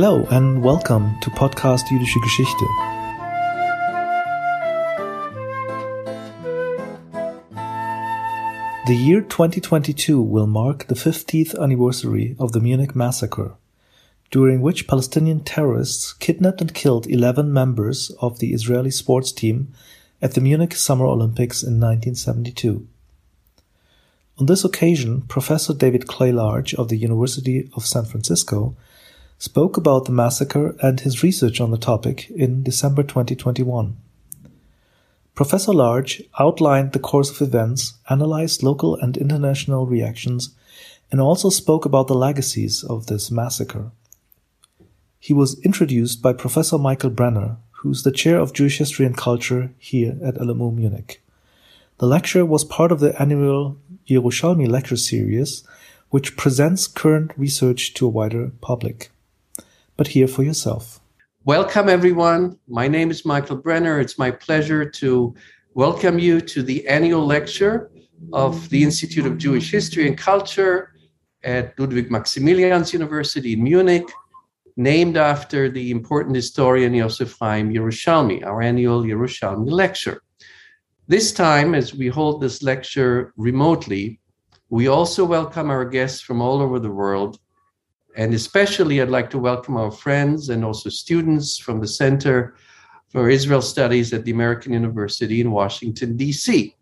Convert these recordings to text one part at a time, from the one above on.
Hello and welcome to Podcast Jüdische Geschichte. The year 2022 will mark the 50th anniversary of the Munich massacre, during which Palestinian terrorists kidnapped and killed 11 members of the Israeli sports team at the Munich Summer Olympics in 1972. On this occasion, Professor David Clay Large of the University of San Francisco spoke about the massacre and his research on the topic in December 2021. Professor Large outlined the course of events, analyzed local and international reactions, and also spoke about the legacies of this massacre. He was introduced by Professor Michael Brenner, who's the chair of Jewish History and Culture here at LMU Munich. The lecture was part of the annual Yerushalmi lecture series, which presents current research to a wider public. But hear for yourself. Welcome, everyone. My name is Michael Brenner. It's my pleasure to welcome you to the annual lecture of the Institute of Jewish History and Culture at Ludwig Maximilians University in Munich, named after the important historian Yosef Chaim Yerushalmi, our annual Yerushalmi lecture. This time, as we hold this lecture remotely, we also welcome our guests from all over the world and especially, I'd like to welcome our friends and also students from the Center for Israel Studies at the American University in Washington, D.C.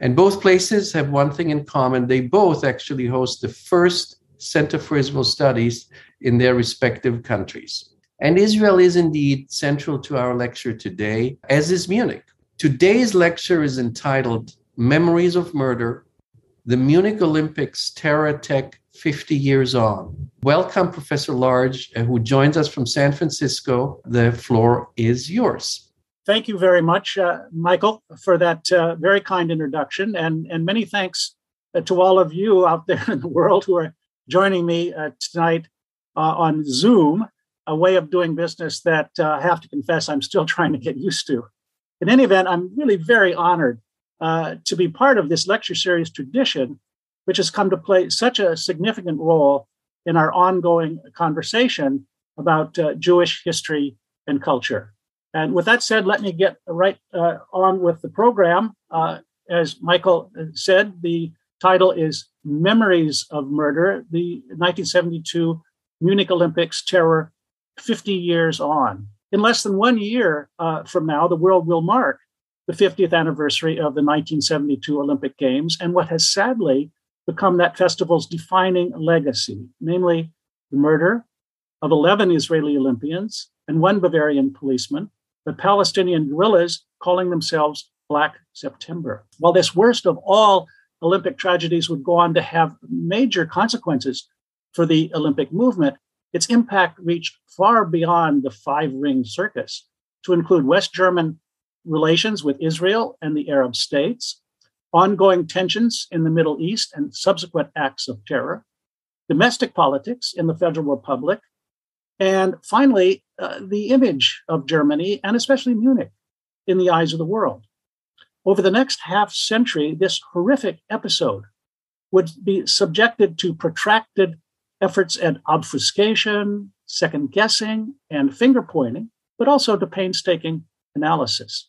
And both places have one thing in common they both actually host the first Center for Israel Studies in their respective countries. And Israel is indeed central to our lecture today, as is Munich. Today's lecture is entitled Memories of Murder The Munich Olympics Terror Tech 50 years on. Welcome, Professor Large, uh, who joins us from San Francisco. The floor is yours. Thank you very much, uh, Michael, for that uh, very kind introduction. And, and many thanks uh, to all of you out there in the world who are joining me uh, tonight uh, on Zoom, a way of doing business that I have to confess I'm still trying to get used to. In any event, I'm really very honored to be part of this lecture series tradition which has come to play such a significant role in our ongoing conversation about uh, Jewish history and culture. And with that said, let me get right uh, on with the program. Uh, as Michael said, the title is Memories of Murder, the 1972 Munich Olympics terror 50 years on. In less than one year uh, from now, the world will mark the 50th anniversary of the 1972 Olympic Games and what has sadly become that festival's defining legacy, namely the murder of 11 Israeli Olympians and one Bavarian policeman, the Palestinian guerrillas calling themselves Black September. While this worst of all Olympic tragedies would go on to have major consequences for the Olympic movement, its impact reached far beyond the five ring circus to include West German relations with Israel and the Arab states, ongoing tensions in the Middle East and subsequent acts of terror, domestic politics in the Federal Republic, and finally, uh, the image of Germany and especially Munich in the eyes of the world. Over the next half century, this horrific episode would be subjected to protracted efforts at obfuscation, second guessing, and finger pointing, but also to painstaking analysis.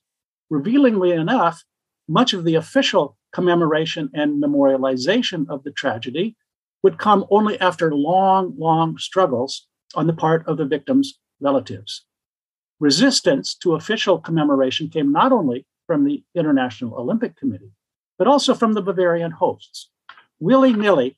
Revealingly enough, much of the official commemoration and memorialization of the tragedy would come only after long, long struggles on the part of the victims' relatives. Resistance to official commemoration came not only from the International Olympic Committee, but also from the Bavarian hosts. Willy nilly,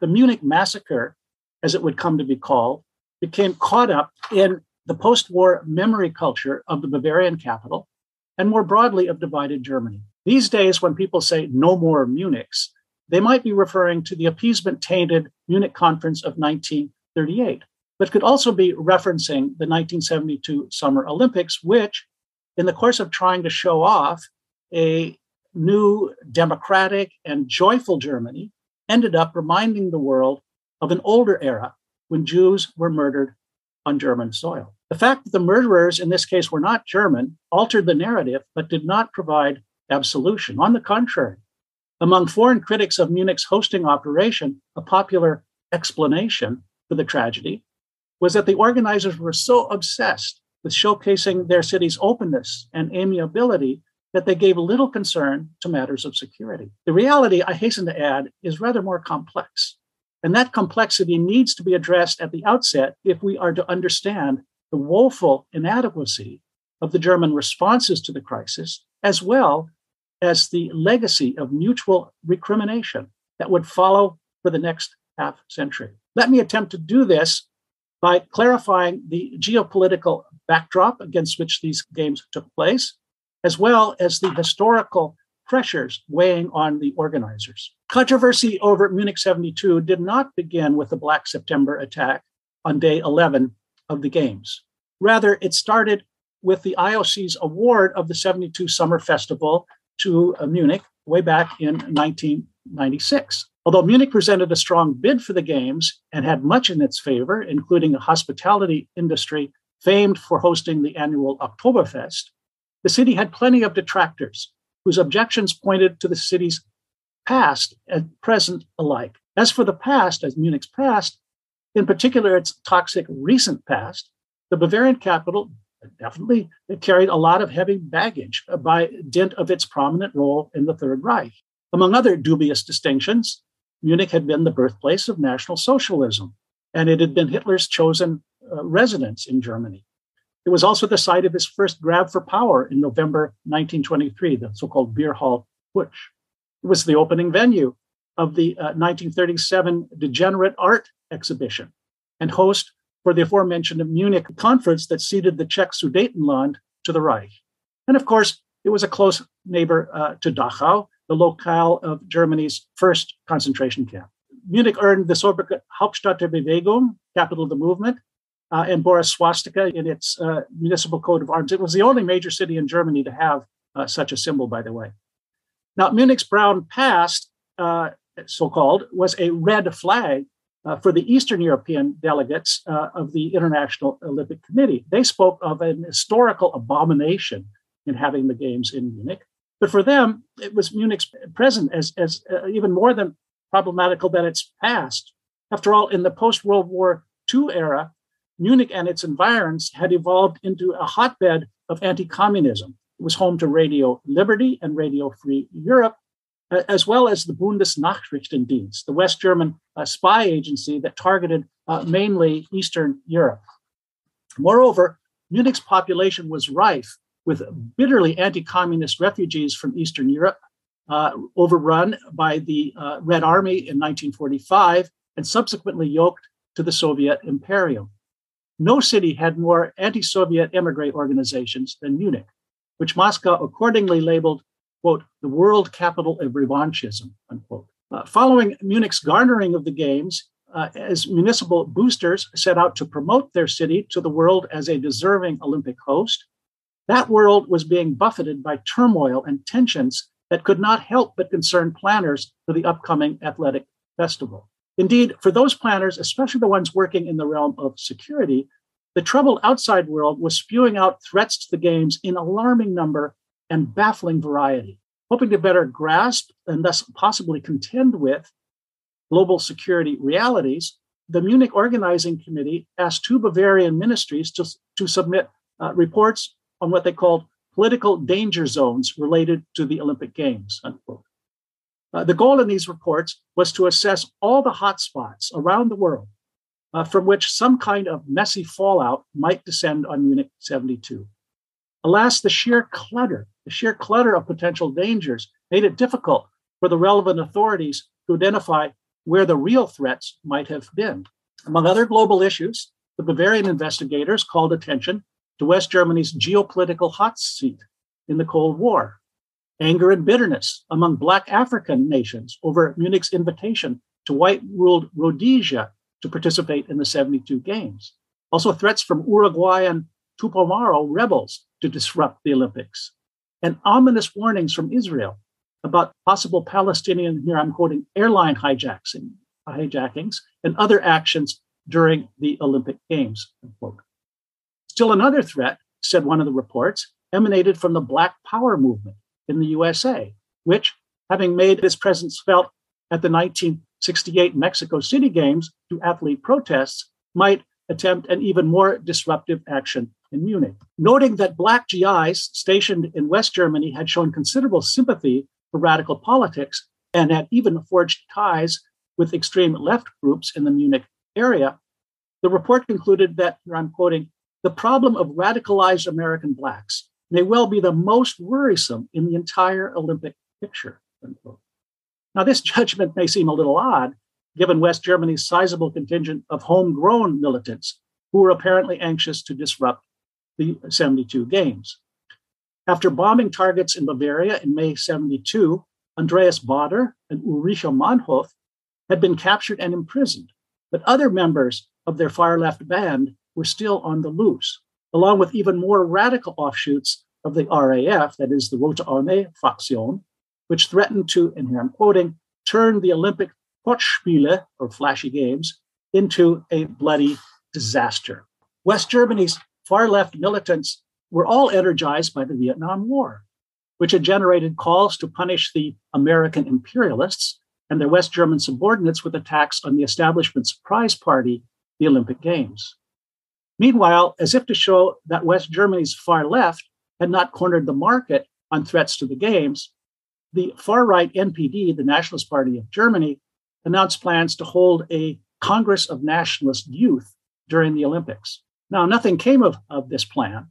the Munich massacre, as it would come to be called, became caught up in the post war memory culture of the Bavarian capital and more broadly of divided Germany. These days, when people say no more Munichs, they might be referring to the appeasement tainted Munich Conference of 1938, but could also be referencing the 1972 Summer Olympics, which, in the course of trying to show off a new democratic and joyful Germany, ended up reminding the world of an older era when Jews were murdered on German soil. The fact that the murderers in this case were not German altered the narrative, but did not provide absolution. On the contrary, among foreign critics of Munich's hosting operation, a popular explanation for the tragedy was that the organizers were so obsessed with showcasing their city's openness and amiability that they gave little concern to matters of security. The reality, I hasten to add, is rather more complex. And that complexity needs to be addressed at the outset if we are to understand the woeful inadequacy of the German responses to the crisis, as well as the legacy of mutual recrimination that would follow for the next half century. Let me attempt to do this by clarifying the geopolitical backdrop against which these games took place, as well as the historical pressures weighing on the organizers. Controversy over Munich 72 did not begin with the Black September attack on day 11 of the Games. Rather, it started with the IOC's award of the 72 Summer Festival to uh, Munich way back in 1996. Although Munich presented a strong bid for the Games and had much in its favor, including a hospitality industry famed for hosting the annual Oktoberfest, the city had plenty of detractors whose objections pointed to the city's past and present alike. As for the past, as Munich's past, in particular its toxic recent past, the Bavarian capital definitely it carried a lot of heavy baggage by dint of its prominent role in the Third Reich. Among other dubious distinctions, Munich had been the birthplace of National Socialism, and it had been Hitler's chosen uh, residence in Germany. It was also the site of his first grab for power in November 1923, the so called Beer Hall Putsch. It was the opening venue of the uh, 1937 Degenerate Art Exhibition and host for the aforementioned Munich conference that ceded the Czech Sudetenland to the Reich. And of course, it was a close neighbor uh, to Dachau, the locale of Germany's first concentration camp. Munich earned the sobriquet Hauptstadt der Bewegung, capital of the movement, uh, and bore a swastika in its uh, municipal coat of arms. It was the only major city in Germany to have uh, such a symbol, by the way. Now, Munich's brown past, uh, so called, was a red flag uh, for the Eastern European delegates uh, of the International Olympic Committee. They spoke of an historical abomination in having the Games in Munich. But for them, it was Munich's present as, as uh, even more than problematical than its past. After all, in the post World War II era, Munich and its environs had evolved into a hotbed of anti communism. It was home to Radio Liberty and Radio Free Europe, as well as the Bundesnachrichtendienst, the West German uh, spy agency that targeted uh, mainly Eastern Europe. Moreover, Munich's population was rife with bitterly anti communist refugees from Eastern Europe, uh, overrun by the uh, Red Army in 1945 and subsequently yoked to the Soviet Imperium. No city had more anti Soviet emigre organizations than Munich, which Moscow accordingly labeled, quote, the world capital of revanchism, unquote. Uh, following Munich's garnering of the Games, uh, as municipal boosters set out to promote their city to the world as a deserving Olympic host, that world was being buffeted by turmoil and tensions that could not help but concern planners for the upcoming athletic festival. Indeed, for those planners, especially the ones working in the realm of security, the troubled outside world was spewing out threats to the games in alarming number and baffling variety. Hoping to better grasp and thus possibly contend with global security realities, the Munich Organizing Committee asked two Bavarian ministries to, to submit uh, reports on what they called political danger zones related to the Olympic Games. Uh, the goal in these reports was to assess all the hotspots around the world uh, from which some kind of messy fallout might descend on Munich 72. Alas, the sheer clutter, the sheer clutter of potential dangers made it difficult for the relevant authorities to identify where the real threats might have been. Among other global issues, the Bavarian investigators called attention to West Germany's geopolitical hot seat in the Cold War, anger and bitterness among Black African nations over Munich's invitation to white ruled Rhodesia to participate in the 72 Games. Also, threats from Uruguayan Tupamaro rebels to disrupt the Olympics, and ominous warnings from Israel about possible Palestinian, here I'm quoting, airline hijackings, hijackings and other actions during the Olympic Games. Unquote. Still another threat, said one of the reports, emanated from the Black Power movement in the USA, which, having made its presence felt at the 1968 Mexico City Games through athlete protests, might attempt an even more disruptive action in Munich. Noting that black GIs stationed in West Germany had shown considerable sympathy for radical politics and had even forged ties with extreme left groups in the Munich area, the report concluded that, here I'm quoting, the problem of radicalized American blacks may well be the most worrisome in the entire Olympic picture. Unquote. Now, this judgment may seem a little odd, given West Germany's sizable contingent of homegrown militants who were apparently anxious to disrupt the 72 games. After bombing targets in Bavaria in May 72, Andreas Baader and Ulrike Meinhof had been captured and imprisoned, but other members of their far left band were still on the loose, along with even more radical offshoots of the RAF, that is the Rote Armee Fraktion, which threatened to, and here I'm quoting, turn the Olympic Protzspiele, or flashy games, into a bloody disaster. West Germany's far left militants were all energized by the Vietnam War, which had generated calls to punish the American imperialists and their West German subordinates with attacks on the establishment's prize party, the Olympic Games. Meanwhile, as if to show that West Germany's far left had not cornered the market on threats to the Games, the far right NPD, the Nationalist Party of Germany, announced plans to hold a Congress of Nationalist Youth during the Olympics. Now, nothing came of, of this plan,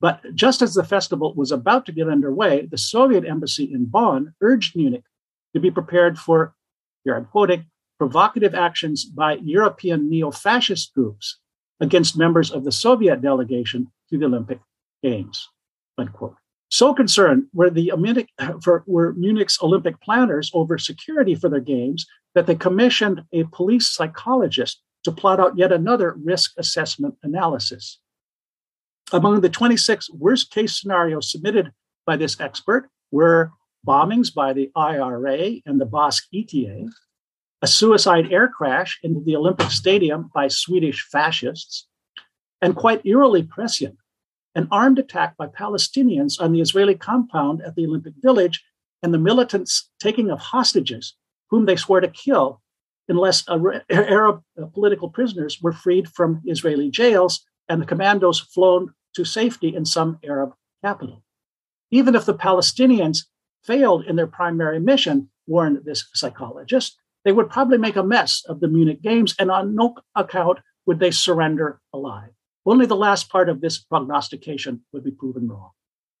but just as the festival was about to get underway, the Soviet embassy in Bonn urged Munich to be prepared for, here I'm quoting, provocative actions by European neo fascist groups against members of the Soviet delegation to the Olympic Games. Unquote. So concerned were the Munich, for, were Munich's Olympic planners over security for their games that they commissioned a police psychologist to plot out yet another risk assessment analysis. Among the 26 worst case scenarios submitted by this expert were bombings by the IRA and the Basque ETA, a suicide air crash into the Olympic Stadium by Swedish fascists, and quite eerily prescient, an armed attack by Palestinians on the Israeli compound at the Olympic Village and the militants taking of hostages, whom they swore to kill unless Arab political prisoners were freed from Israeli jails and the commandos flown to safety in some Arab capital. Even if the Palestinians failed in their primary mission, warned this psychologist, they would probably make a mess of the Munich Games, and on no account would they surrender alive. Only the last part of this prognostication would be proven wrong.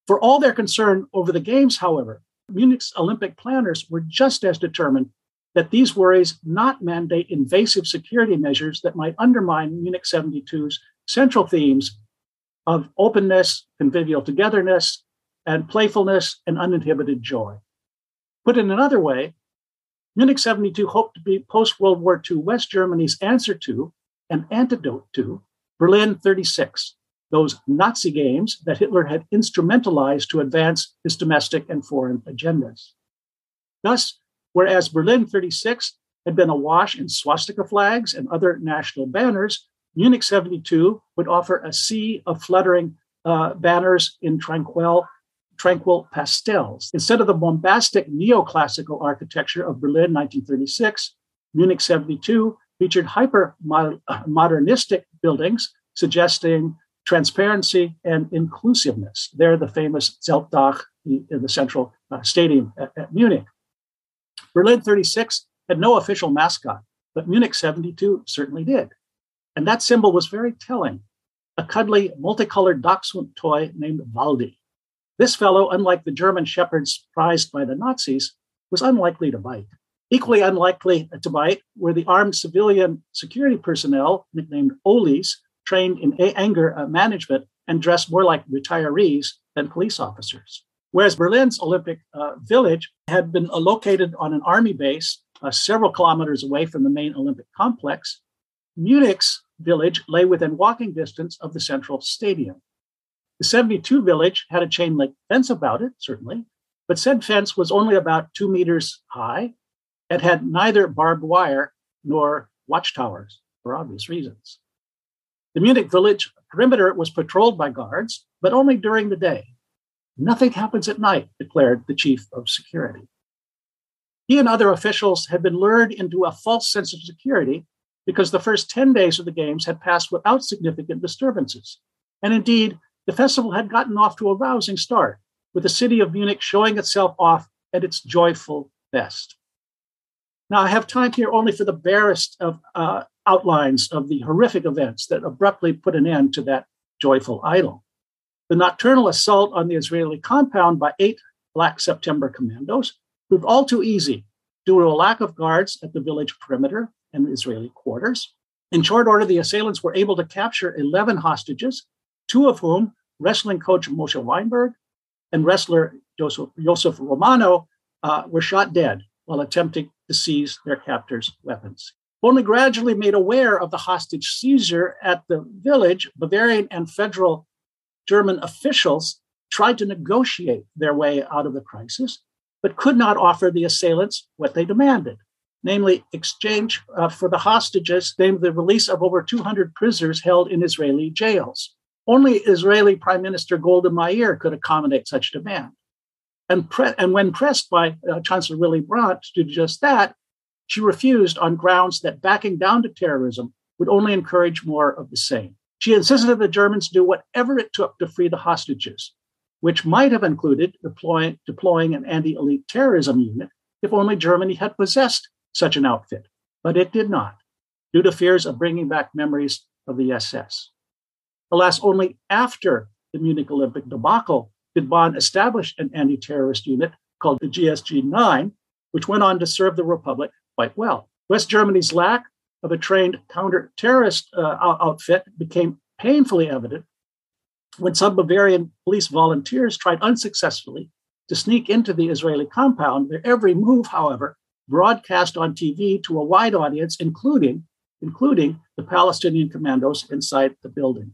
For all their concern over the Games, however, Munich's Olympic planners were just as determined that these worries not mandate invasive security measures that might undermine Munich 72's central themes of openness, convivial togetherness, and playfulness and uninhibited joy. Put in another way, Munich 72 hoped to be post World War II West Germany's answer to and antidote to Berlin 36, those Nazi games that Hitler had instrumentalized to advance his domestic and foreign agendas. Thus, whereas Berlin 36 had been awash in swastika flags and other national banners, Munich 72 would offer a sea of fluttering uh, banners in tranquil tranquil pastels. Instead of the bombastic neoclassical architecture of Berlin 1936, Munich 72 featured hyper modernistic buildings suggesting transparency and inclusiveness. They're the famous Zeltdach in the central uh, stadium at, at Munich. Berlin 36 had no official mascot, but Munich 72 certainly did. And that symbol was very telling a cuddly, multicolored dachshund toy named Waldi. This fellow, unlike the German shepherds prized by the Nazis, was unlikely to bite. Equally unlikely to bite were the armed civilian security personnel, nicknamed Olis, trained in anger uh, management and dressed more like retirees than police officers. Whereas Berlin's Olympic uh, Village had been located on an army base uh, several kilometers away from the main Olympic complex, Munich's village lay within walking distance of the central stadium. The 72 village had a chain link fence about it, certainly, but said fence was only about two meters high and had neither barbed wire nor watchtowers for obvious reasons. The Munich village perimeter was patrolled by guards, but only during the day. Nothing happens at night, declared the chief of security. He and other officials had been lured into a false sense of security because the first 10 days of the Games had passed without significant disturbances. And indeed, the festival had gotten off to a rousing start, with the city of Munich showing itself off at its joyful best. Now, I have time here only for the barest of uh, outlines of the horrific events that abruptly put an end to that joyful idyll. The nocturnal assault on the Israeli compound by eight Black September commandos proved all too easy due to a lack of guards at the village perimeter and Israeli quarters. In short order, the assailants were able to capture 11 hostages, two of whom, wrestling coach Moshe Weinberg and wrestler Joseph, Romano, uh, were shot dead while attempting to seize their captors' weapons. Only gradually made aware of the hostage seizure at the village, Bavarian and federal German officials tried to negotiate their way out of the crisis, but could not offer the assailants what they demanded, namely exchange uh, for the hostages, named the release of over 200 prisoners held in Israeli jails. Only Israeli Prime Minister Golda Meir could accommodate such demand. And, pre- and when pressed by uh, Chancellor Willy Brandt to do just that, she refused on grounds that backing down to terrorism would only encourage more of the same. She insisted that the Germans do whatever it took to free the hostages, which might have included deploying, an anti elite terrorism unit if only Germany had possessed such an outfit. But it did not, due to fears of bringing back memories of the SS. Alas, only after the Munich Olympic debacle did Bonn establish an anti terrorist unit called the GSG 9, which went on to serve the Republic quite well. West Germany's lack of a trained counter-terrorist uh, outfit became painfully evident when some Bavarian police volunteers tried unsuccessfully to sneak into the Israeli compound. Their every move, however, broadcast on TV to a wide audience, including, including the Palestinian commandos inside the building,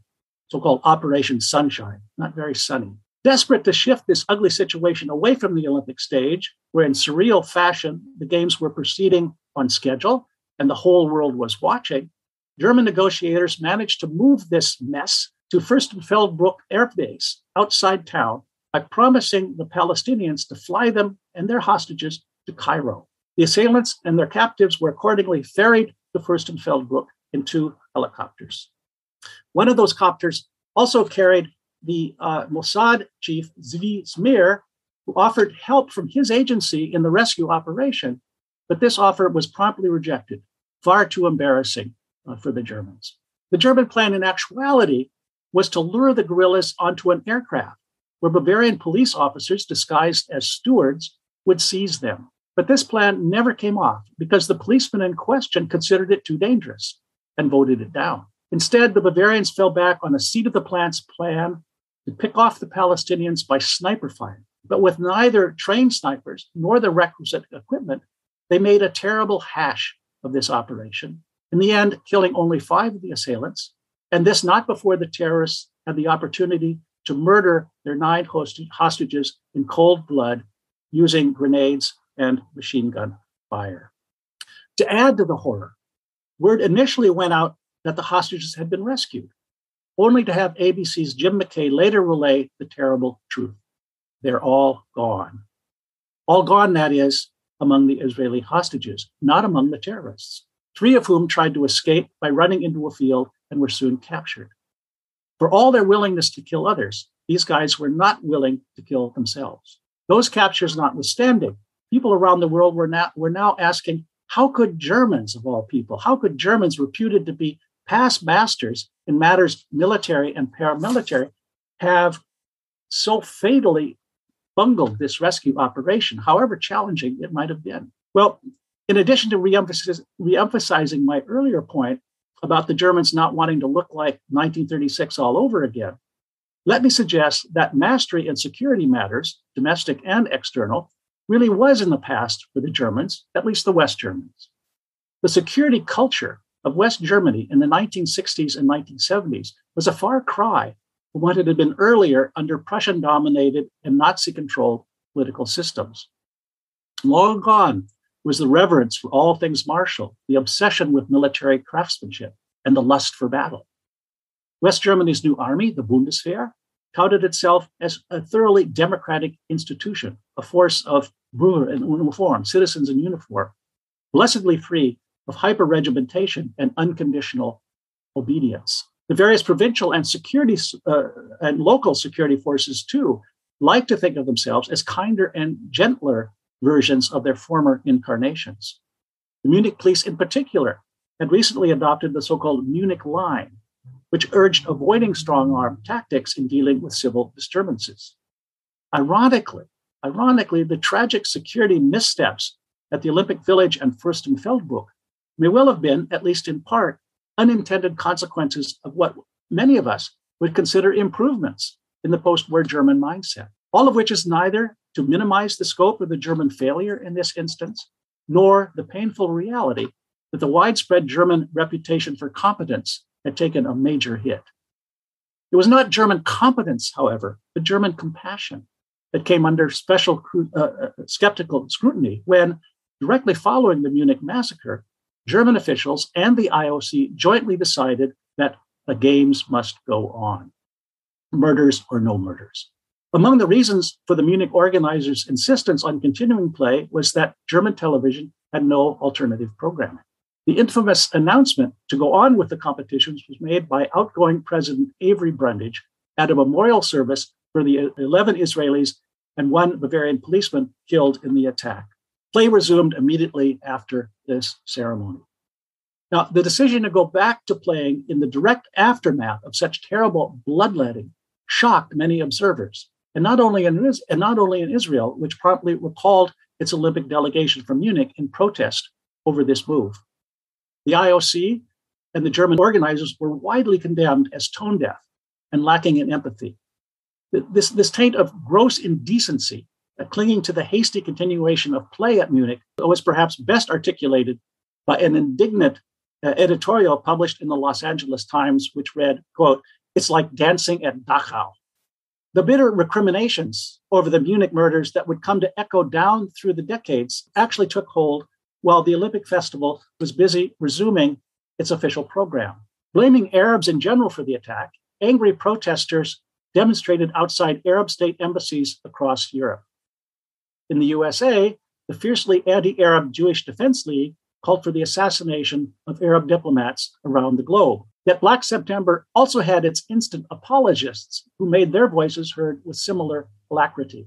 so-called Operation Sunshine, not very sunny. Desperate to shift this ugly situation away from the Olympic stage, where in surreal fashion the Games were proceeding on schedule and the whole world was watching, German negotiators managed to move this mess to Fürstenfeldbruck Air Base outside town by promising the Palestinians to fly them and their hostages to Cairo. The assailants and their captives were accordingly ferried to Fürstenfeldbruck in two helicopters. One of those copters also carried the uh, Mossad chief Zvi Zamir, who offered help from his agency in the rescue operation, but this offer was promptly rejected, far too embarrassing uh, for the Germans. The German plan, in actuality, was to lure the guerrillas onto an aircraft where Bavarian police officers disguised as stewards would seize them. But this plan never came off because the policemen in question considered it too dangerous and voted it down. Instead, the Bavarians fell back on a seat of the plant's plan to pick off the Palestinians by sniper fire. But with neither trained snipers nor the requisite equipment, they made a terrible hash of this operation, in the end, killing only five of the assailants, and this not before the terrorists had the opportunity to murder their nine hostages in cold blood using grenades and machine gun fire. To add to the horror, word initially went out that the hostages had been rescued only to have ABC's Jim McKay later relay the terrible truth. They're all gone. All gone, that is, among the Israeli hostages, not among the terrorists, three of whom tried to escape by running into a field and were soon captured. For all their willingness to kill others, these guys were not willing to kill themselves. Those captures notwithstanding, people around the world were now, were now asking how could Germans, of all people, how could Germans reputed to be past masters in matters military and paramilitary have so fatally bungled this rescue operation, however challenging it might have been. Well, in addition to re-emphasizing my earlier point about the Germans not wanting to look like 1936 all over again, let me suggest that mastery in security matters, domestic and external, really was in the past for the Germans, at least the West Germans. The security culture of West Germany in the 1960s and 1970s was a far cry what it had been earlier under Prussian dominated and Nazi controlled political systems. Long gone was the reverence for all things martial, the obsession with military craftsmanship, and the lust for battle. West Germany's new army, the Bundeswehr, touted itself as a thoroughly democratic institution, a force of Bürger in uniform, citizens in uniform, blessedly free of hyperregimentation and unconditional obedience. The various provincial and security uh, and local security forces, too, like to think of themselves as kinder and gentler versions of their former incarnations. The Munich police, in particular, had recently adopted the so called Munich Line, which urged avoiding strong arm tactics in dealing with civil disturbances. Ironically, ironically, the tragic security missteps at the Olympic Village and Fürstenfeldbruck may well have been, at least in part, unintended consequences of what many of us would consider improvements in the post war German mindset, all of which is neither to minimize the scope of the German failure in this instance, nor the painful reality that the widespread German reputation for competence had taken a major hit. It was not German competence, however, but German compassion that came under special uh, uh, skeptical scrutiny when, directly following the Munich massacre, German officials and the IOC jointly decided that the games must go on, murders or no murders. Among the reasons for the Munich organizers' insistence on continuing play was that German television had no alternative programming. The infamous announcement to go on with the competitions was made by outgoing President Avery Brundage at a memorial service for the 11 Israelis and one Bavarian policeman killed in the attack. Play resumed immediately after this ceremony. Now, the decision to go back to playing in the direct aftermath of such terrible bloodletting shocked many observers, and not only in and not only in Israel, which promptly recalled its Olympic delegation from Munich in protest over this move. The IOC and the German organizers were widely condemned as tone deaf and lacking in empathy. This, this taint of gross indecency clinging to the hasty continuation of play at Munich was perhaps best articulated by an indignant uh, editorial published in the Los Angeles Times, which read, quote, it's like dancing at Dachau. The bitter recriminations over the Munich murders that would come to echo down through the decades actually took hold while the Olympic Festival was busy resuming its official program. Blaming Arabs in general for the attack, angry protesters demonstrated outside Arab state embassies across Europe. In the USA, the fiercely anti Arab Jewish Defense League called for the assassination of Arab diplomats around the globe. Yet Black September also had its instant apologists who made their voices heard with similar alacrity.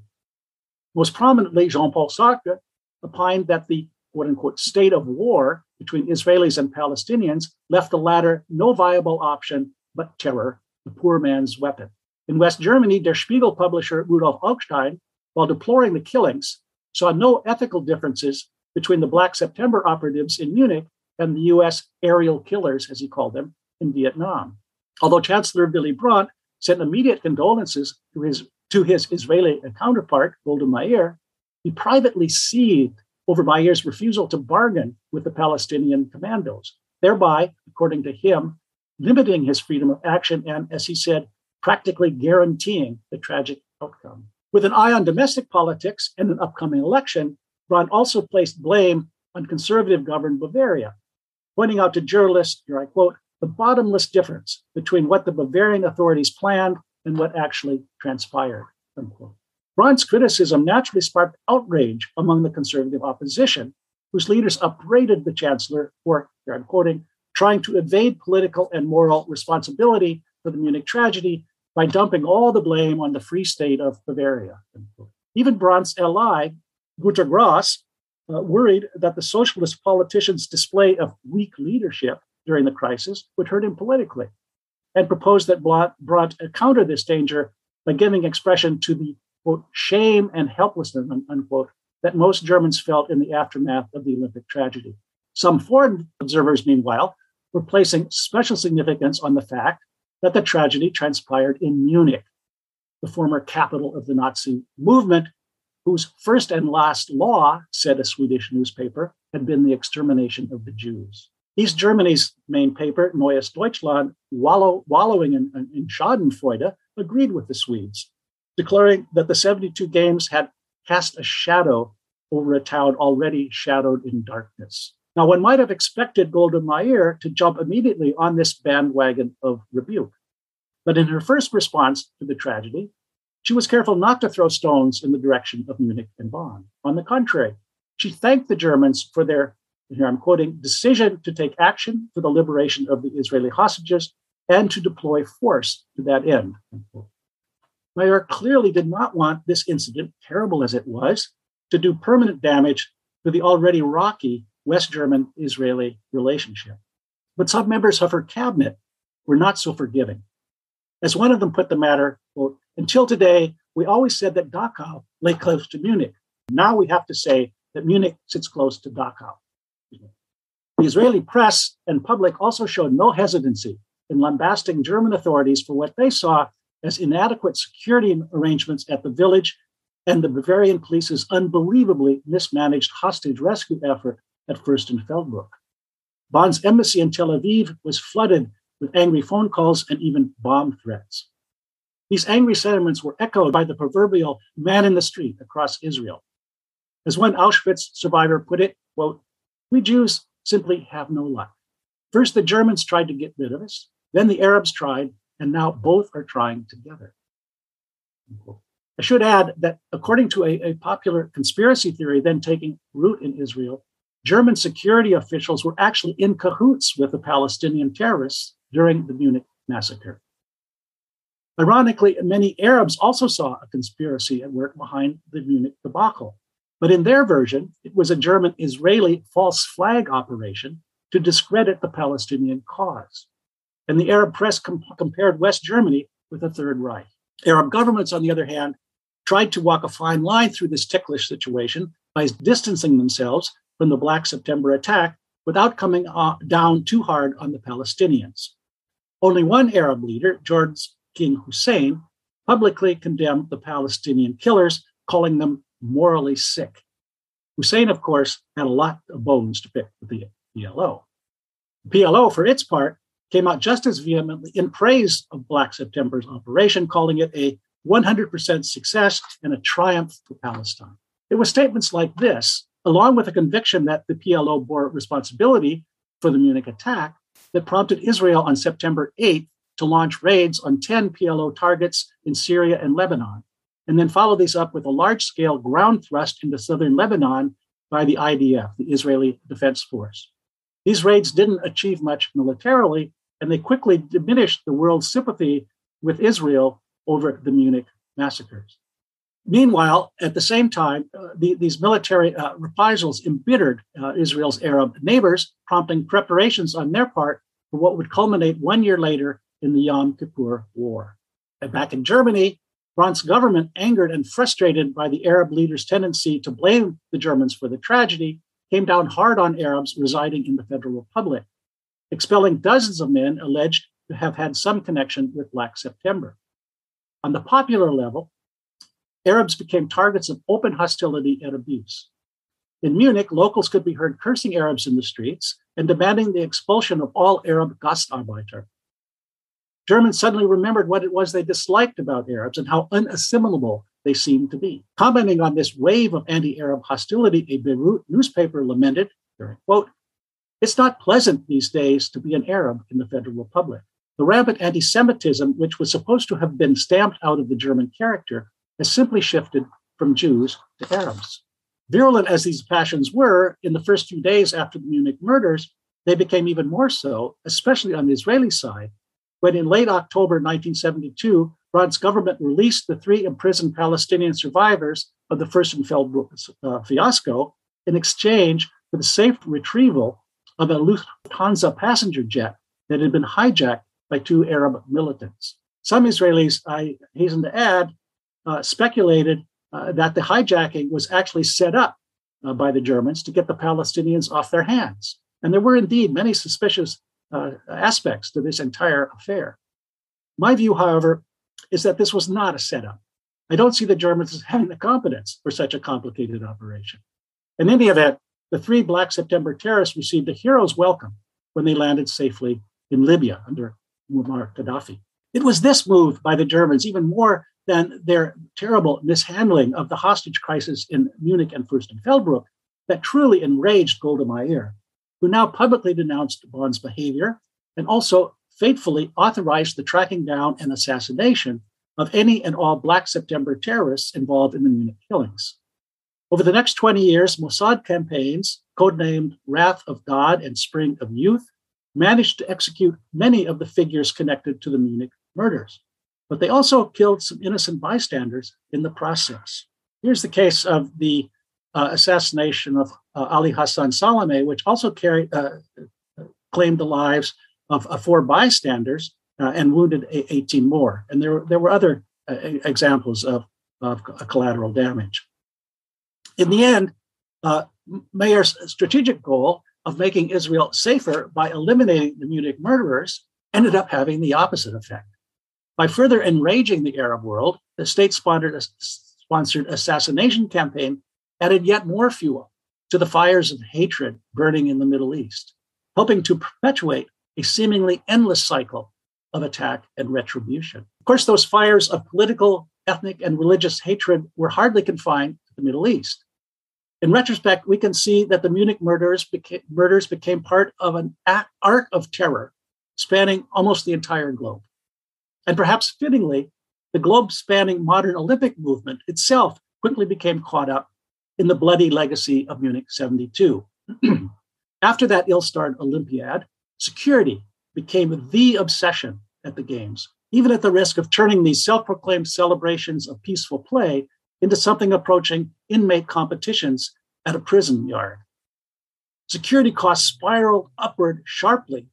Most prominently, Jean Paul Sartre opined that the quote unquote state of war between Israelis and Palestinians left the latter no viable option but terror, the poor man's weapon. In West Germany, Der Spiegel publisher Rudolf Augstein while deploring the killings, saw no ethical differences between the Black September operatives in Munich and the US aerial killers, as he called them, in Vietnam. Although Chancellor Willy Brandt sent immediate condolences to his, to his Israeli counterpart, Golda Meir, he privately seethed over Meir's refusal to bargain with the Palestinian commandos, thereby, according to him, limiting his freedom of action and, as he said, practically guaranteeing the tragic outcome. With an eye on domestic politics and an upcoming election, Brandt also placed blame on conservative governed Bavaria, pointing out to journalists, here I quote, the bottomless difference between what the Bavarian authorities planned and what actually transpired. Unquote. Brandt's criticism naturally sparked outrage among the conservative opposition, whose leaders upbraided the chancellor for, here I'm quoting, trying to evade political and moral responsibility for the Munich tragedy by dumping all the blame on the Free State of Bavaria. Even Brandt's ally, Günter Grass, uh, worried that the socialist politician's display of weak leadership during the crisis would hurt him politically, and proposed that Brandt counter this danger by giving expression to the quote, shame and helplessness unquote, that most Germans felt in the aftermath of the Olympic tragedy. Some foreign observers, meanwhile, were placing special significance on the fact that the tragedy transpired in Munich, the former capital of the Nazi movement, whose first and last law, said a Swedish newspaper, had been the extermination of the Jews. East Germany's main paper, Neues Deutschland, wallow, wallowing in, in Schadenfreude, agreed with the Swedes, declaring that the 72 games had cast a shadow over a town already shadowed in darkness. Now, one might have expected Golda Meir to jump immediately on this bandwagon of rebuke. But in her first response to the tragedy, she was careful not to throw stones in the direction of Munich and Bonn. On the contrary, she thanked the Germans for their here I'm quoting, decision to take action for the liberation of the Israeli hostages and to deploy force to that end. Meir clearly did not want this incident, terrible as it was, to do permanent damage to the already rocky West German Israeli relationship. But some members of her cabinet were not so forgiving. As one of them put the matter, quote, until today, we always said that Dachau lay close to Munich. Now we have to say that Munich sits close to Dachau. The Israeli press and public also showed no hesitancy in lambasting German authorities for what they saw as inadequate security arrangements at the village and the Bavarian police's unbelievably mismanaged hostage rescue effort at first in Fürstenfeldbruck. Bonn's embassy in Tel Aviv was flooded with angry phone calls and even bomb threats. These angry sentiments were echoed by the proverbial man in the street across Israel. As one Auschwitz survivor put it, quote, we Jews simply have no luck. First, the Germans tried to get rid of us, then the Arabs tried, and now both are trying together. I should add that according to a, a, popular conspiracy theory then taking root in Israel, German security officials were actually in cahoots with the Palestinian terrorists during the Munich massacre. Ironically, many Arabs also saw a conspiracy at work behind the Munich debacle. But in their version, it was a German Israeli false flag operation to discredit the Palestinian cause. And the Arab press com- compared West Germany with the Third Reich. Arab governments, on the other hand, tried to walk a fine line through this ticklish situation by distancing themselves from the Black September attack without coming uh, down too hard on the Palestinians. Only one Arab leader, Jordan's King Hussein, publicly condemned the Palestinian killers, calling them morally sick. Hussein, of course, had a lot of bones to pick with the PLO. The PLO, for its part, came out just as vehemently in praise of Black September's operation, calling it a 100% success and a triumph for Palestine. It was statements like this, along with a conviction that the PLO bore responsibility for the Munich attack, that prompted Israel on September 8th to launch raids on 10 PLO targets in Syria and Lebanon, and then follow these up with a large scale ground thrust into southern Lebanon by the IDF, the Israeli Defense Force. These raids didn't achieve much militarily, and they quickly diminished the world's sympathy with Israel over the Munich massacres. Meanwhile, at the same time, uh, the, these military uh, reprisals embittered uh, Israel's Arab neighbors, prompting preparations on their part for what would culminate one year later in the Yom Kippur War. And back in Germany, Brandt's government, angered and frustrated by the Arab leaders' tendency to blame the Germans for the tragedy, came down hard on Arabs residing in the Federal Republic, expelling dozens of men alleged to have had some connection with Black September. On the popular level, Arabs became targets of open hostility and abuse. In Munich, locals could be heard cursing Arabs in the streets and demanding the expulsion of all Arab Gastarbeiter. Germans suddenly remembered what it was they disliked about Arabs and how unassimilable they seemed to be. Commenting on this wave of anti Arab hostility, a Beirut newspaper lamented, quote, It's not pleasant these days to be an Arab in the Federal Republic. The rampant anti Semitism, which was supposed to have been stamped out of the German character, has simply shifted from Jews to Arabs. Virulent as these passions were, in the first few days after the Munich murders, they became even more so, especially on the Israeli side, when in late October 1972, Brandt's government released the three imprisoned Palestinian survivors of the Fürstenfeldbruck uh, fiasco in exchange for the safe retrieval of a Lufthansa passenger jet that had been hijacked by two Arab militants. Some Israelis, I hasten to add, uh, speculated uh, that the hijacking was actually set up uh, by the Germans to get the Palestinians off their hands. And there were indeed many suspicious uh, aspects to this entire affair. My view, however, is that this was not a setup. I don't see the Germans as having the competence for such a complicated operation. In any event, the three Black September terrorists received a hero's welcome when they landed safely in Libya under Muammar Gaddafi. It was this move by the Germans, even more than their terrible mishandling of the hostage crisis in Munich and Fürstenfeldbruck, that truly enraged Golda Meir who now publicly denounced Bonn's behavior and also faithfully authorized the tracking down and assassination of any and all Black September terrorists involved in the Munich killings. Over the next 20 years, Mossad campaigns codenamed Wrath of God and Spring of Youth, managed to execute many of the figures connected to the Munich murders. But they also killed some innocent bystanders in the process. Here's the case of the uh, assassination of uh, Ali Hassan Salameh, which also carried, uh, claimed the lives of uh, four bystanders uh, and wounded 18 more. And there, there were other uh, examples of, of collateral damage. In the end, Meir's strategic goal of making Israel safer by eliminating the Munich murderers ended up having the opposite effect. By further enraging the Arab world, the state sponsored assassination campaign added yet more fuel to the fires of hatred burning in the Middle East, helping to perpetuate a seemingly endless cycle of attack and retribution. Of course, those fires of political, ethnic, and religious hatred were hardly confined to the Middle East. In retrospect, we can see that the Munich murders became, murders became part of an arc of terror spanning almost the entire globe. And perhaps fittingly, the globe spanning modern Olympic movement itself quickly became caught up in the bloody legacy of Munich 72. After that ill starred Olympiad, security became the obsession at the Games, even at the risk of turning these self proclaimed celebrations of peaceful play into something approaching inmate competitions at a prison yard. Security costs spiraled upward sharply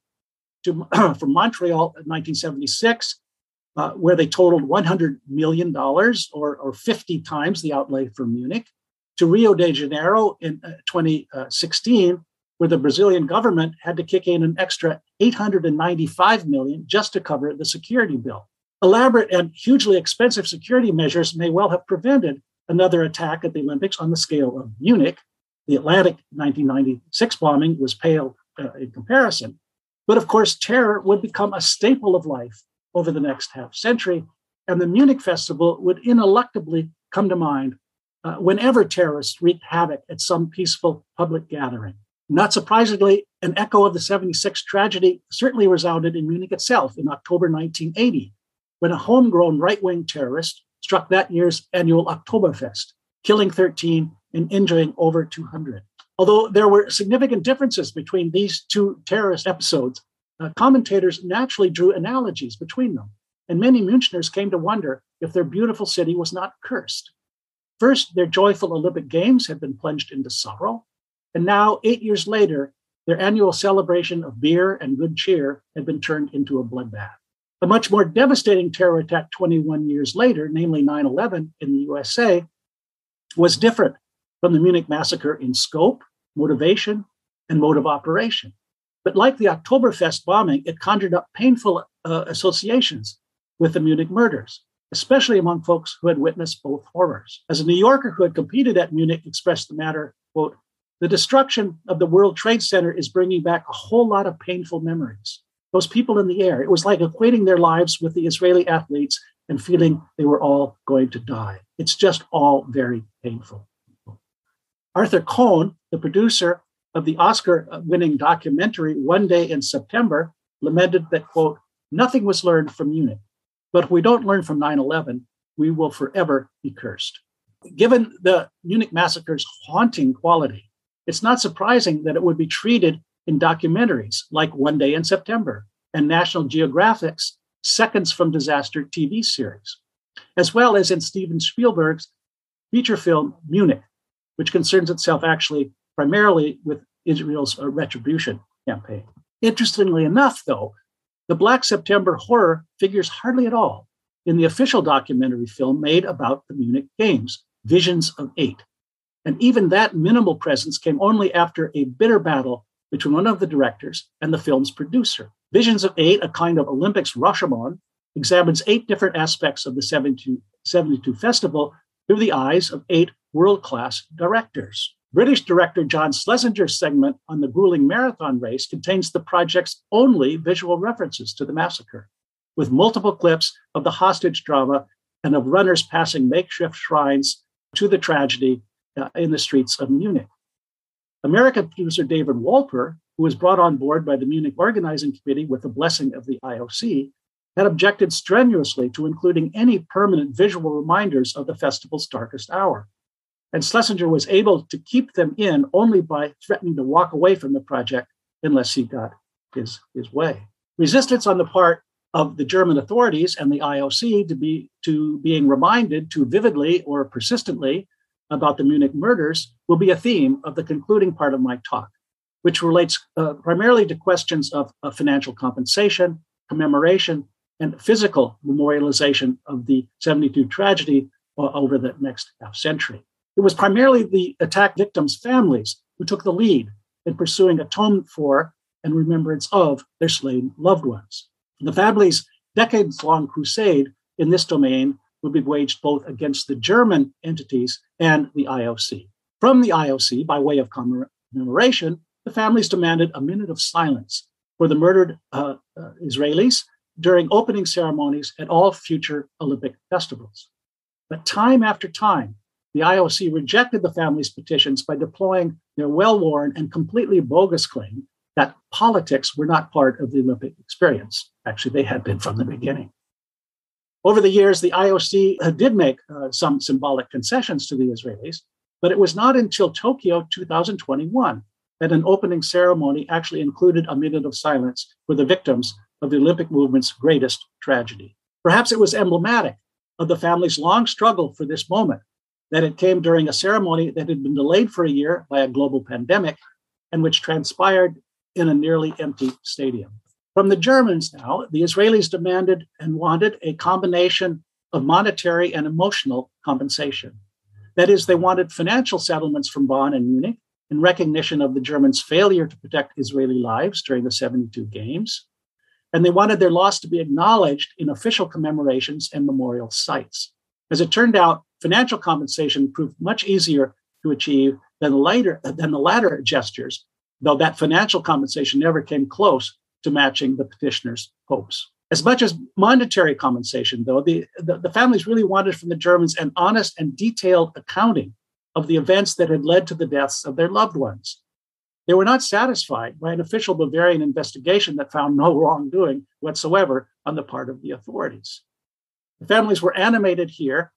to, from Montreal in 1976, uh, where they totaled $100 million or, or 50 times the outlay for Munich, to Rio de Janeiro in uh, 2016, where the Brazilian government had to kick in an extra 895 million just to cover the security bill. Elaborate and hugely expensive security measures may well have prevented another attack at the Olympics on the scale of Munich. The Atlanta 1996 bombing was pale uh, in comparison. But of course, terror would become a staple of life over the next half century, and the Munich Festival would ineluctably come to mind uh, whenever terrorists wreaked havoc at some peaceful public gathering. Not surprisingly, an echo of the 76 tragedy certainly resounded in Munich itself in October 1980, when a homegrown right wing terrorist struck that year's annual Oktoberfest, killing 13 and injuring over 200. Although there were significant differences between these two terrorist episodes, uh, commentators naturally drew analogies between them, and many Münchners came to wonder if their beautiful city was not cursed. First, their joyful Olympic Games had been plunged into sorrow, and now, eight years later, their annual celebration of beer and good cheer had been turned into a bloodbath. A much more devastating terror attack 21 years later, namely 9 11 in the USA, was different from the Munich massacre in scope, motivation, and mode of operation. But like the Oktoberfest bombing, it conjured up painful uh, associations with the Munich murders, especially among folks who had witnessed both horrors. As a New Yorker who had competed at Munich expressed the matter, quote, the destruction of the World Trade Center is bringing back a whole lot of painful memories those people in the air. It was like equating their lives with the Israeli athletes and feeling they were all going to die. It's just all very painful. Arthur Cohn, the producer of the Oscar winning documentary One Day in September, lamented that, quote, nothing was learned from Munich, but if we don't learn from 9 11, we will forever be cursed. Given the Munich massacre's haunting quality, it's not surprising that it would be treated in documentaries like One Day in September and National Geographic's Seconds from Disaster TV series, as well as in Steven Spielberg's feature film Munich, which concerns itself actually primarily with Israel's uh, retribution campaign. Interestingly enough, though, the Black September horror figures hardly at all in the official documentary film made about the Munich Games, Visions of Eight. And even that minimal presence came only after a bitter battle between one of the directors and the film's producer. Visions of Eight, a kind of Olympics Rashomon, examines eight different aspects of the 72, 72 festival through the eyes of eight world class directors. British director John Schlesinger's segment on the grueling marathon race contains the project's only visual references to the massacre, with multiple clips of the hostage drama and of runners passing makeshift shrines to the tragedy uh, in the streets of Munich. American producer David Wolper, who was brought on board by the Munich Organizing Committee with the blessing of the IOC, had objected strenuously to including any permanent visual reminders of the festival's darkest hour. And Schlesinger was able to keep them in only by threatening to walk away from the project unless he got his, his way. Resistance on the part of the German authorities and the IOC to be to being reminded too vividly or persistently about the Munich murders will be a theme of the concluding part of my talk, which relates uh, primarily to questions of, of financial compensation, commemoration, and physical memorialization of the 72 tragedy uh, over the next half century. It was primarily the attack victims' families who took the lead in pursuing atonement for and remembrance of their slain loved ones. The family's decades long crusade in this domain would be waged both against the German entities and the IOC. From the IOC, by way of commemoration, the families demanded a minute of silence for the murdered uh, uh, Israelis during opening ceremonies at all future Olympic festivals. But time after time, the IOC rejected the family's petitions by deploying their well worn and completely bogus claim that politics were not part of the Olympic experience. Actually, they had been from the beginning. Over the years, the IOC uh, did make uh, some symbolic concessions to the Israelis, but it was not until Tokyo 2021 that an opening ceremony actually included a minute of silence for the victims of the Olympic movement's greatest tragedy. Perhaps it was emblematic of the family's long struggle for this moment that it came during a ceremony that had been delayed for a year by a global pandemic and which transpired in a nearly empty stadium. From the Germans now, the Israelis demanded and wanted a combination of monetary and emotional compensation. That is, they wanted financial settlements from Bonn and Munich in recognition of the Germans' failure to protect Israeli lives during the 72 games. And they wanted their loss to be acknowledged in official commemorations and memorial sites. As it turned out, financial compensation proved much easier to achieve than the later, than the latter gestures, though that financial compensation never came close to matching the petitioner's hopes. As much as monetary compensation, though, the, the, the, families really wanted from the Germans an honest and detailed accounting of the events that had led to the deaths of their loved ones. They were not satisfied by an official Bavarian investigation that found no wrongdoing whatsoever on the part of the authorities. The families were animated here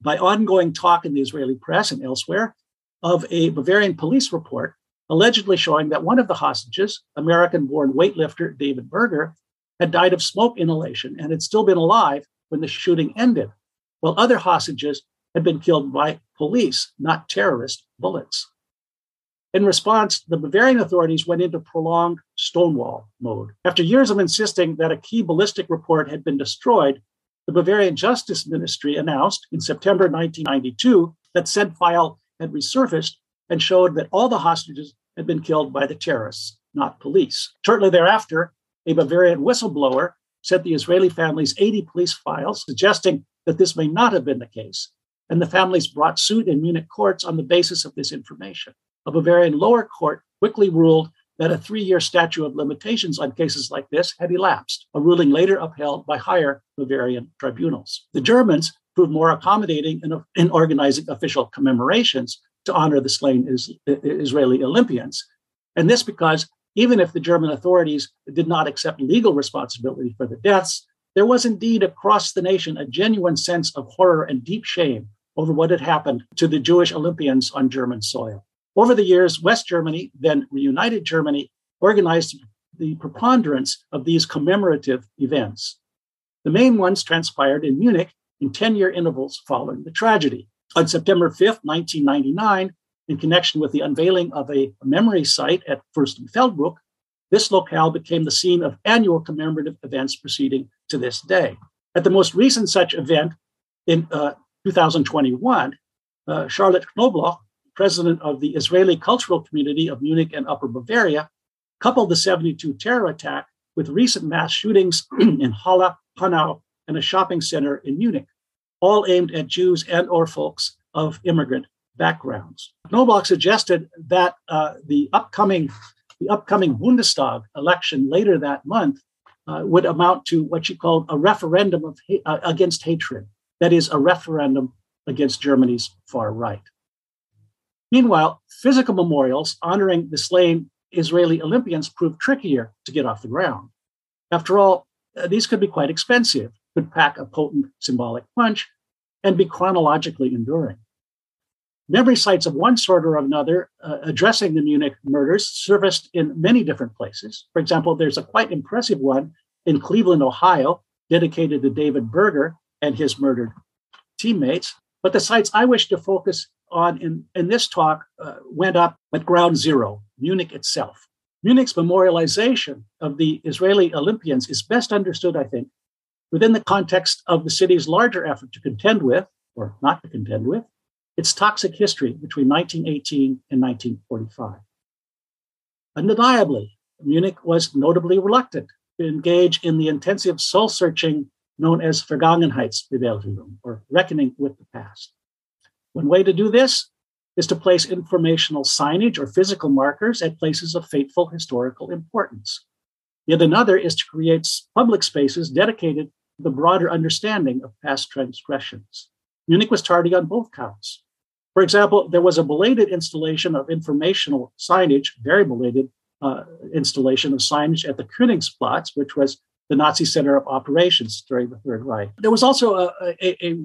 by ongoing talk in the Israeli press and elsewhere of a Bavarian police report allegedly showing that one of the hostages, American born weightlifter David Berger, had died of smoke inhalation and had still been alive when the shooting ended, while other hostages had been killed by police, not terrorist bullets. In response, the Bavarian authorities went into prolonged Stonewall mode. After years of insisting that a key ballistic report had been destroyed, the Bavarian Justice Ministry announced in September 1992 that said file had resurfaced and showed that all the hostages had been killed by the terrorists, not police. Shortly thereafter, a Bavarian whistleblower sent the Israeli families 80 police files suggesting that this may not have been the case, and the families brought suit in Munich courts on the basis of this information. A Bavarian lower court quickly ruled that a three year statute of limitations on cases like this had elapsed, a ruling later upheld by higher Bavarian tribunals. The Germans proved more accommodating in, in organizing official commemorations to honor the slain is, Israeli Olympians. And this because even if the German authorities did not accept legal responsibility for the deaths, there was indeed across the nation a genuine sense of horror and deep shame over what had happened to the Jewish Olympians on German soil. Over the years, West Germany, then reunited Germany, organized the preponderance of these commemorative events. The main ones transpired in Munich in 10 year intervals following the tragedy. On September 5th, 1999, in connection with the unveiling of a memory site at Fürstenfeldbruck, this locale became the scene of annual commemorative events proceeding to this day. At the most recent such event in uh, 2021, uh, Charlotte Knobloch, president of the Israeli Cultural Community of Munich and Upper Bavaria, coupled the 72 terror attack with recent mass shootings in Halle, Hanau, and a shopping center in Munich all aimed at Jews and or folks of immigrant backgrounds. Knobloch suggested that uh, the upcoming the upcoming Bundestag election later that month uh, would amount to what she called a referendum of uh, against hatred. That is, a referendum against Germany's far right. Meanwhile, physical memorials honoring the slain Israeli Olympians proved trickier to get off the ground. After all, uh, these could be quite expensive could pack a potent symbolic punch and be chronologically enduring. Memory sites of one sort or another uh, addressing the Munich murders surfaced in many different places. For example, there's a quite impressive one in Cleveland, Ohio, dedicated to David Berger and his murdered teammates. But the sites I wish to focus on in, in this talk uh, went up at ground zero, Munich itself. Munich's memorialization of the Israeli Olympians is best understood, I think, within the context of the city's larger effort to contend with, or not to contend with, its toxic history between 1918 and 1945. Undeniably, Munich was notably reluctant to engage in the intensive soul searching known as Vergangenheitsbewältigung, or reckoning with the past. One way to do this is to place informational signage or physical markers at places of fateful historical importance. Yet another is to create public spaces dedicated to the broader understanding of past transgressions. Munich was tardy on both counts. For example, there was a belated installation of informational signage, very belated uh, installation of signage at the Königsplatz, which was the Nazi center of operations during the Third Reich. There was also a, a, a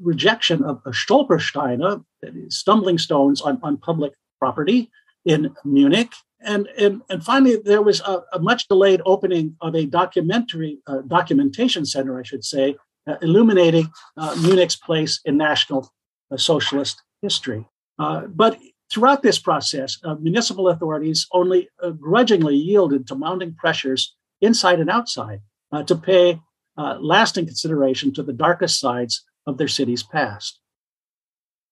rejection of Stolpersteine, stumbling stones on, on public property in Munich. And, and, and finally, there was a, a much delayed opening of a documentary uh, documentation center, I should say, uh, illuminating uh, Munich's place in national uh, socialist history. Uh, but throughout this process, uh, municipal authorities only grudgingly yielded to mounting pressures inside and outside to pay lasting consideration to the darkest sides of their city's past.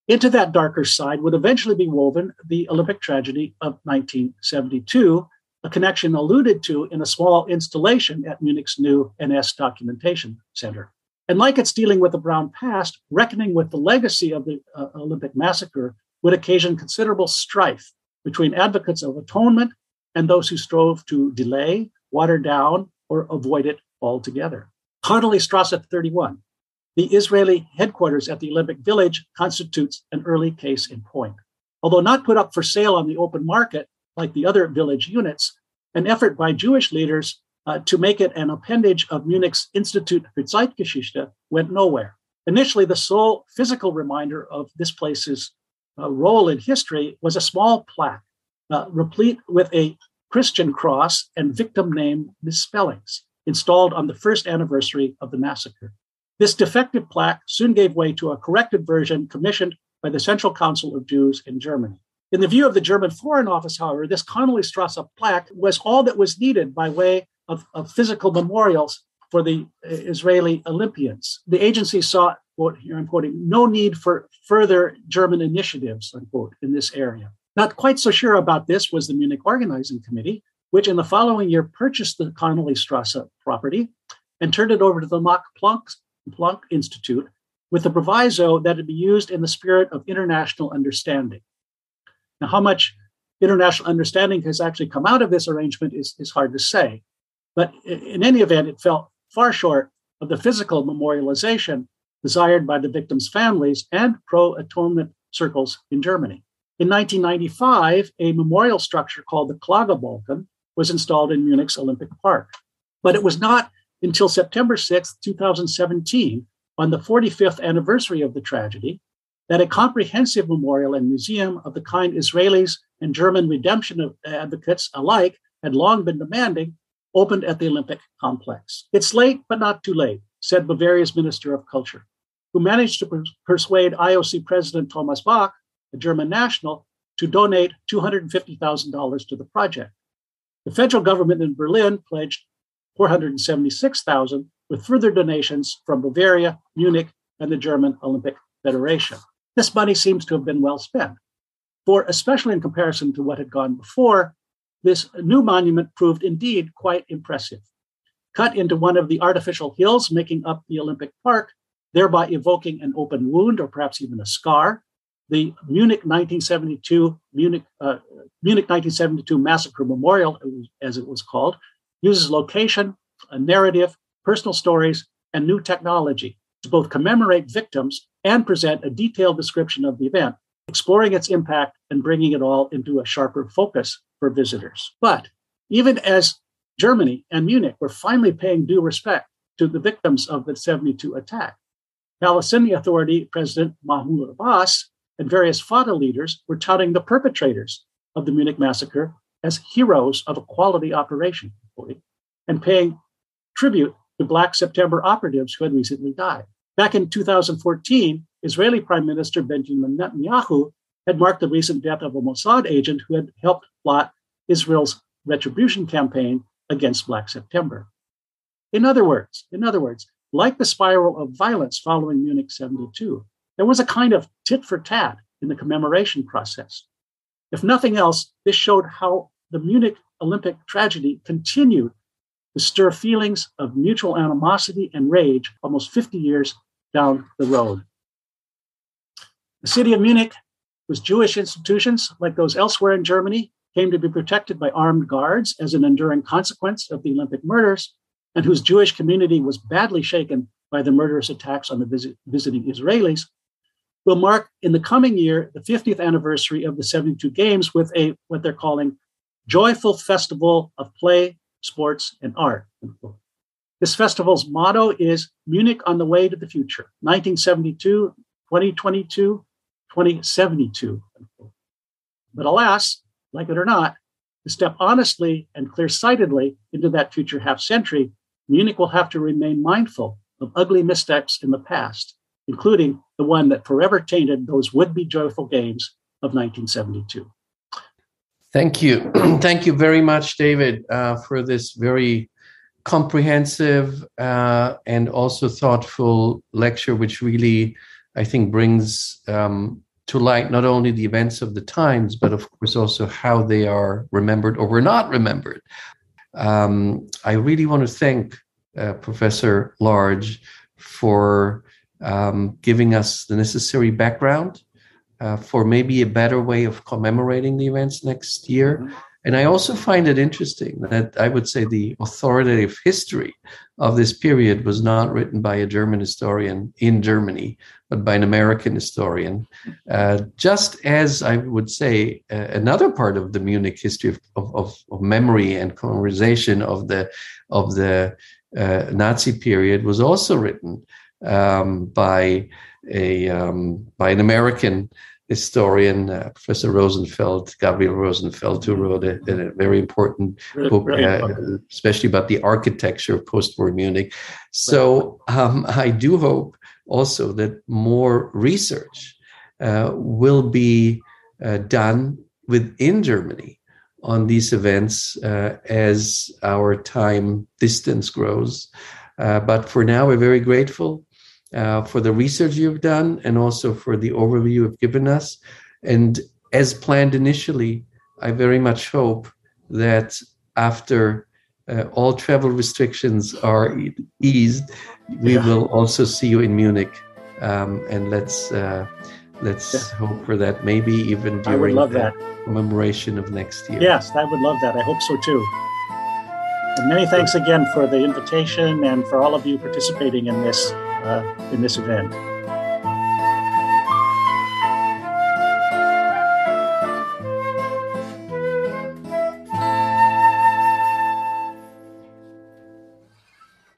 Into that darker side would eventually be woven the Olympic tragedy of 1972, a connection alluded to in a small installation at Munich's new NS Documentation Center. And like its dealing with the brown past, reckoning with the legacy of the uh, Olympic massacre would occasion considerable strife between advocates of atonement and those who strove to delay, water down, or avoid it altogether. Connolly Strasse 31, the Israeli headquarters at the Olympic Village constitutes an early case in point. Although not put up for sale on the open market like the other village units, an effort by Jewish leaders uh, to make it an appendage of Munich's Institut für Zeitgeschichte went nowhere. Initially, the sole physical reminder of this place's uh, role in history was a small plaque uh, replete with a Christian cross and victim name misspellings installed on the first anniversary of the massacre. This defective plaque soon gave way to a corrected version commissioned by the Central Council of Jews in Germany. In the view of the German Foreign Office, however, this Connolly Strasse plaque was all that was needed by way of, of physical memorials for the uh, Israeli Olympians. The agency saw, quote, here I'm quoting, no need for further German initiatives, unquote, in this area. Not quite so sure about this was the Munich Organizing Committee, which in the following year purchased the Connolly Strasse property and turned it over to the Max Planck Planck Institute with the proviso that it be used in the spirit of international understanding. Now, how much international understanding has actually come out of this arrangement is, is hard to say. But in any event, it fell far short of the physical memorialization desired by the victims' families and pro atonement circles in Germany. In 1995, a memorial structure called the Klagebalken was installed in Munich's Olympic Park. But it was not until September 6, 2017, on the 45th anniversary of the tragedy, that a comprehensive memorial and museum of the kind Israelis and German redemption uh, advocates alike had long been demanding opened at the Olympic complex. It's late, but not too late, said Bavaria's Minister of Culture, who managed to persuade IOC President Thomas Bach, a German national, to donate $250,000 to the project. The federal government in Berlin pledged 476,000, with further donations from Bavaria, Munich, and the German Olympic Federation. This money seems to have been well spent. For especially in comparison to what had gone before, this new monument proved indeed quite impressive. Cut into one of the artificial hills making up the Olympic Park, thereby evoking an open wound or perhaps even a scar, the Munich 1972 Munich, uh, Munich 1972 Massacre Memorial, as it was called, uses location, a narrative, personal stories, and new technology to both commemorate victims and present a detailed description of the event, exploring its impact and bringing it all into a sharper focus for visitors. But even as Germany and Munich were finally paying due respect to the victims of the 72 attack, Palestinian Authority President Mahmoud Abbas and various Fatah leaders were touting the perpetrators of the Munich massacre as heroes of a quality operation and paying tribute to Black September operatives who had recently died. Back in 2014, Israeli Prime Minister Benjamin Netanyahu had marked the recent death of a Mossad agent who had helped plot Israel's retribution campaign against Black September. In other words, in other words, like the spiral of violence following Munich 72, there was a kind of tit for tat in the commemoration process. If nothing else, this showed how the Munich Olympic tragedy continued to stir feelings of mutual animosity and rage almost 50 years down the road. The city of Munich, whose Jewish institutions, like those elsewhere in Germany, came to be protected by armed guards as an enduring consequence of the Olympic murders, and whose Jewish community was badly shaken by the murderous attacks on the visit, visiting Israelis, will mark in the coming year the 50th anniversary of the 72 Games with a what they're calling joyful festival of play, sports, and art. This festival's motto is Munich on the way to the future, 1972, 2022, 2072. But alas, like it or not, to step honestly and clear-sightedly into that future half century, Munich will have to remain mindful of ugly missteps in the past, including the one that forever tainted those would-be joyful games of 1972. Thank you. Thank you very much, David, uh, for this very comprehensive uh, and also thoughtful lecture, which really, I think, brings um, to light not only the events of the times, but of course also how they are remembered or were not remembered. Um, I really want to thank uh, Professor Large for um, giving us the necessary background uh, for maybe a better way of commemorating the events next year. And I also find it interesting that I would say the authoritative history of this period was not written by a German historian in Germany, but by an American historian. Uh, just as I would say uh, another part of the Munich history of, of, of, memory and conversation of the of the uh, Nazi period was also written um, by a um, by an American historian, uh, Professor Rosenfeld, Gabriel Rosenfeld, who wrote a, a very important really, book, really uh, especially about the architecture of post-war Munich. So um, I do hope also that more research uh, will be uh, done within Germany on these events uh, as our time distance grows. Uh, but for now, we're very grateful uh, for the research you've done and also for the overview you've given us. And as planned initially, I very much hope that after uh, all travel restrictions are eased, we yeah. will also see you in Munich. Um, and let's uh, let's yeah. hope for that. Maybe even during the that. commemoration of next year. Yes, I would love that. I hope so too. And many thanks again for the invitation and for all of you participating in this uh, in this event.